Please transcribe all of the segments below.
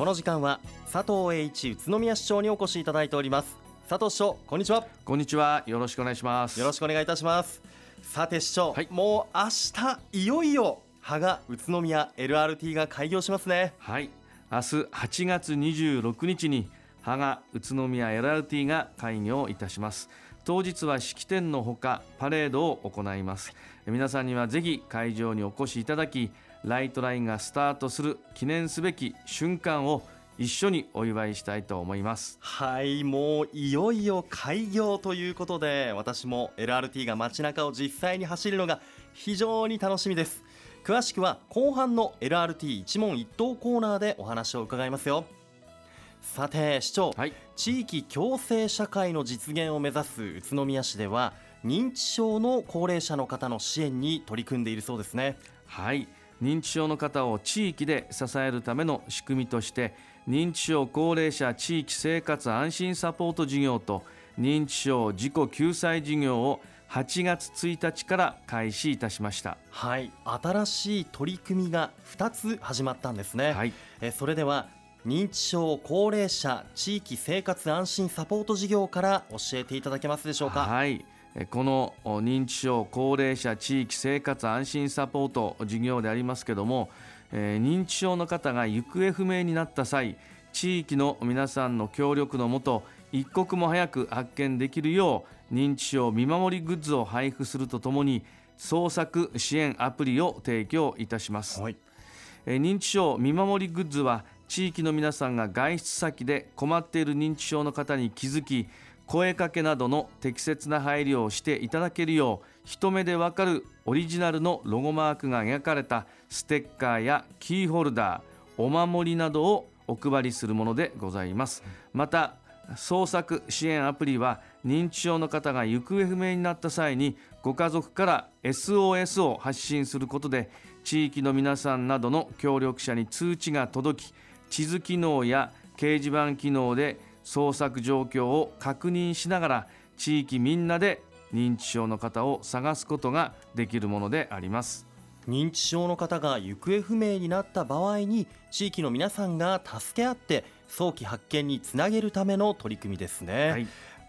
この時間は佐藤栄一宇都宮市長にお越しいただいております。佐藤市長こんにちは。こんにちは。よろしくお願いします。よろしくお願いいたします。さて市長、はい。もう明日いよいよ羽賀宇都宮 LRT が開業しますね。はい。明日8月26日に羽賀宇都宮 LRT が開業いたします。当日は式典のほかパレードを行います。皆さんにはぜひ会場にお越しいただきライトラインがスタートする記念すべき瞬間を一緒にお祝いしたいと思います。はいもういよいよ開業ということで私も LRT が街中を実際に走るのが非常に楽しみです。詳しくは後半の LRT 一問一答コーナーでお話を伺いますよ。さて市長、はい。地域共生社会の実現を目指す宇都宮市では認知症の高齢者の方の支援に取り組んでいるそうですね。はい認知症の方を地域で支えるための仕組みとして認知症高齢者地域生活安心サポート事業と認知症自己救済事業を8月1日から開始いたしました。はい。新しい取り組みが2つ始まったんですね、はい。えそれでは認知症高齢者地域生活安心サポート事業から教えていただけますでしょうか？はい。えこのお認知症高齢者地域生活安心サポート事業でありますけども、えー認知症の方が行方不明になった際地域の皆さんの協力のもと一刻も早く発見できるよう認知症見守りグッズを配布するとともに創作支援アプリを提供いたします。はいえー認知症見守りグッズは地域の皆さんが外出先で困っている認知症の方に気づき声かけなどの適切な配慮をしていただけるよう一目でわかるオリジナルのロゴマークが描かれたステッカーやキーホルダーお守りなどをお配りするものでございます。また創作支援アプリは認知症の方が行方不明になった際にご家族から SOS を発信することで地域の皆さんなどの協力者に通知が届き地図機能や掲示板機能で捜索状況を確認しながら地域みんなで認知症の方を探すことができるものであります。認知症の方が行方不明になった場合に地域の皆さんが助け合って早期発見につなげるための取り組みですね、はい。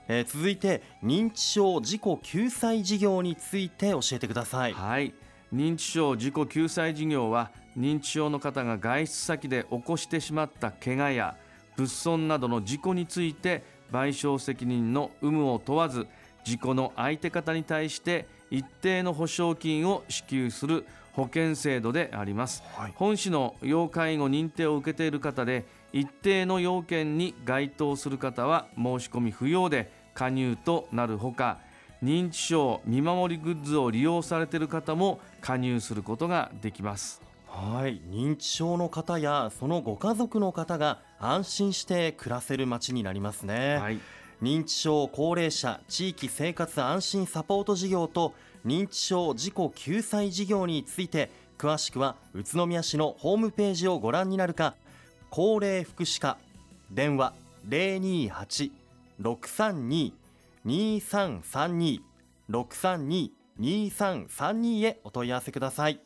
えー続いて認知症自己救済事業について教えてください。はい、認知症自己救済事業は認知症の方が外出先で起こしてしまった怪我や物損などの事故について賠償責任の有無を問わず事故の相手方に対して一定の保証金を支給する保険制度であります、はい。本市の要介護認定を受けている方で一定の要件に該当する方は申し込み不要で加入となるほか認知症見守りグッズを利用されている方も加入することができますはい。認知症の方やそのご家族の方が安心して暮らせる街になりますね、はい。認知症高齢者地域生活安心サポート事業と認知症自己救済事業について詳しくは宇都宮市のホームページをご覧になるか高齢福祉課電話028-632-2332 632-2332へお問い合わせください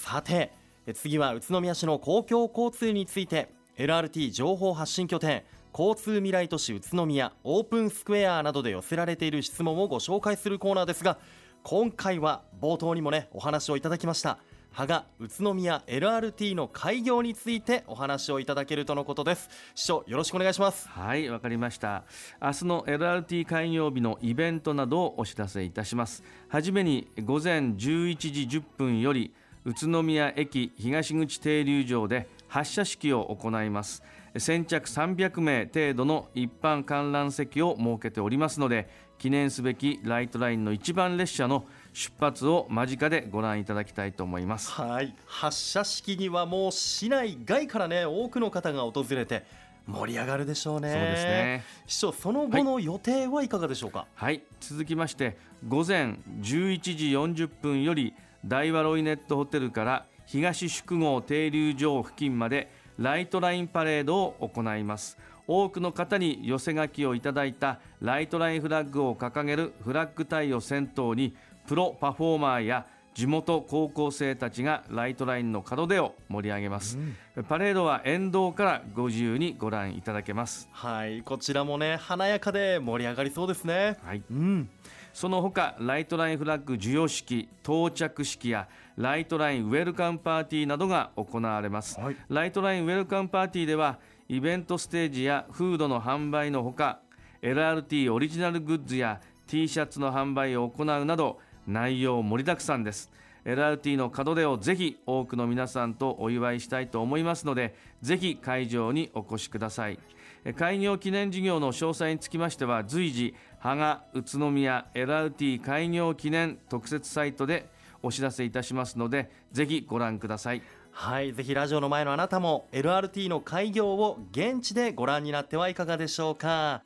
さて次は宇都宮市の公共交通について LRT 情報発信拠点交通未来都市宇都宮オープンスクエアなどで寄せられている質問をご紹介するコーナーですが今回は冒頭にもねお話をいただきました。羽賀宇都宮 LRT の開業についてお話をいただけるとのことです。市長よろしくお願いします。はいわかりました。明日の LRT 開業日のイベントなどをお知らせいたします。はじめに午前11時10分より宇都宮駅東口停留場で発車式を行います。先着300名程度の一般観覧席を設けておりますので記念すべきライトラインの一番列車の出発を間近でご覧いただきたいと思います。はい。発車式にはもう市内外からね多くの方が訪れて盛り上がるでしょうね。そうですね。市長その後の予定はいかがでしょうか、はい。続きまして午前11時40分より大和ロイネットホテルから東宿郷停留場付近までライトラインパレードを行います。多くの方に寄せ書きをいただいたライトラインフラッグを掲げるフラッグ隊を先頭にプロパフォーマーや地元高校生たちがライトラインの門出を盛り上げます、うん、パレードは沿道からご自由にご覧いただけます。はい。こちらもね華やかで盛り上がりそうですね。はい、うん、その他ライトラインフラッグ授与式到着式やライトラインウェルカムパーティーなどが行われます、はい、ライトラインウェルカムパーティーではイベントステージやフードの販売のほか LRT オリジナルグッズや T シャツの販売を行うなど内容盛りだくさんです。LRT の門出をぜひ多くの皆さんとお祝いしたいと思いますのでぜひ会場にお越しください開業記念事業の詳細につきましては随時芳賀宇都宮 LRT 開業記念特設サイトでお知らせいたしますのでぜひご覧ください。はいぜひラジオの前のあなたも LRT の開業を現地でご覧になってはいかがでしょうか。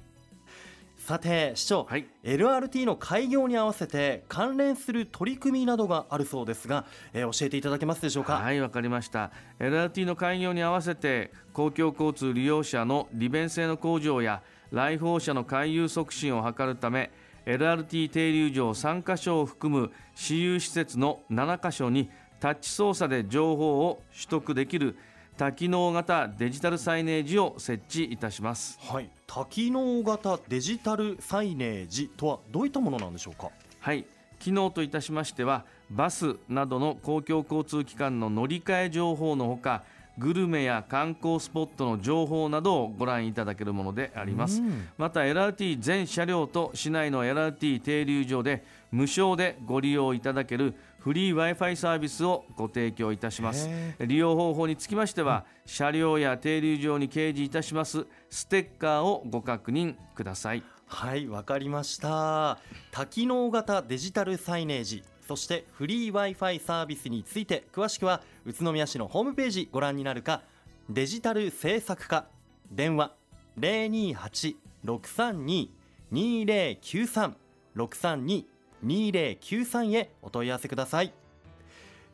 さて市長、はい、LRT の開業に合わせて関連する取り組みなどがあるそうですが、えー、教えていただけますでしょうか？はいわかりました。LRT の開業に合わせて公共交通利用者の利便性の向上や来訪者の回遊促進を図るため LRT 停留場3カ所を含む私有施設の7カ所にタッチ操作で情報を取得できる多機能型デジタルサイネージを設置いたします、はい、多機能型デジタルサイネージとはどういったものなんでしょうか？はい。機能といたしましてはバスなどの公共交通機関の乗り換え情報のほかグルメや観光スポットの情報などをご覧いただけるものであります、また LRT 全車両と市内の LRT 停留所で無償でご利用いただけるフリー Wi-Fi サービスをご提供いたします。利用方法につきましては、うん、車両や停留場に掲示いたします。ステッカーをご確認ください。はいわかりました。多機能型デジタルサイネージ。そしてフリー Wi-Fi サービスについて詳しくは宇都宮市のホームページご覧になるかデジタル政策課。電話028-632-2093 632 2093へお問い合わせください。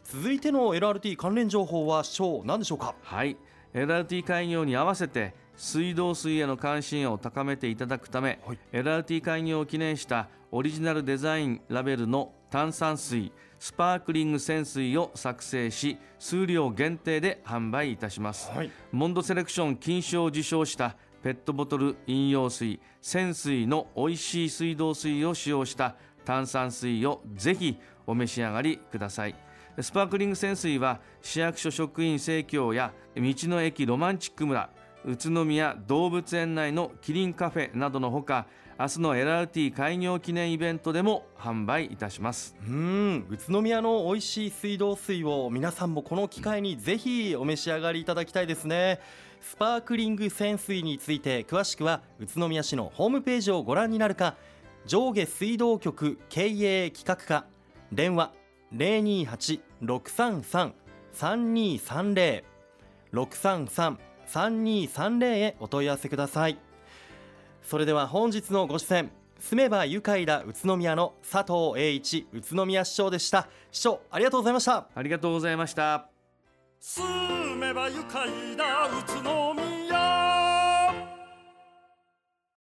続いての LRT 関連情報は省何でしょうか？はい。LRT 開業に合わせて水道水への関心を高めていただくため、はい、LRT 開業を記念したオリジナルデザインラベルの炭酸水スパークリング泉水を作成し数量限定で販売いたします、はい、モンドセレクション金賞を受賞したペットボトル飲用水泉水の美味しい水道水を使用した炭酸水をぜひお召し上がりください。スパークリング泉水は市役所職員生協や道の駅ロマンチック村宇都宮動物園内のキリンカフェなどのほか明日の LRT 開業記念イベントでも販売いたします。うん宇都宮の美味しい水道水を皆さんもこの機会にぜひお召し上がりいただきたいですね。スパークリング泉水について詳しくは宇都宮市のホームページをご覧になるか上下水道局経営企画課。電話028-633-3230 633-3230へお問い合わせください。それでは本日のご出演住めば愉快だ宇都宮の佐藤栄一宇都宮市長でした。市長ありがとうございました。ありがとうございました。住めば愉快だ宇都宮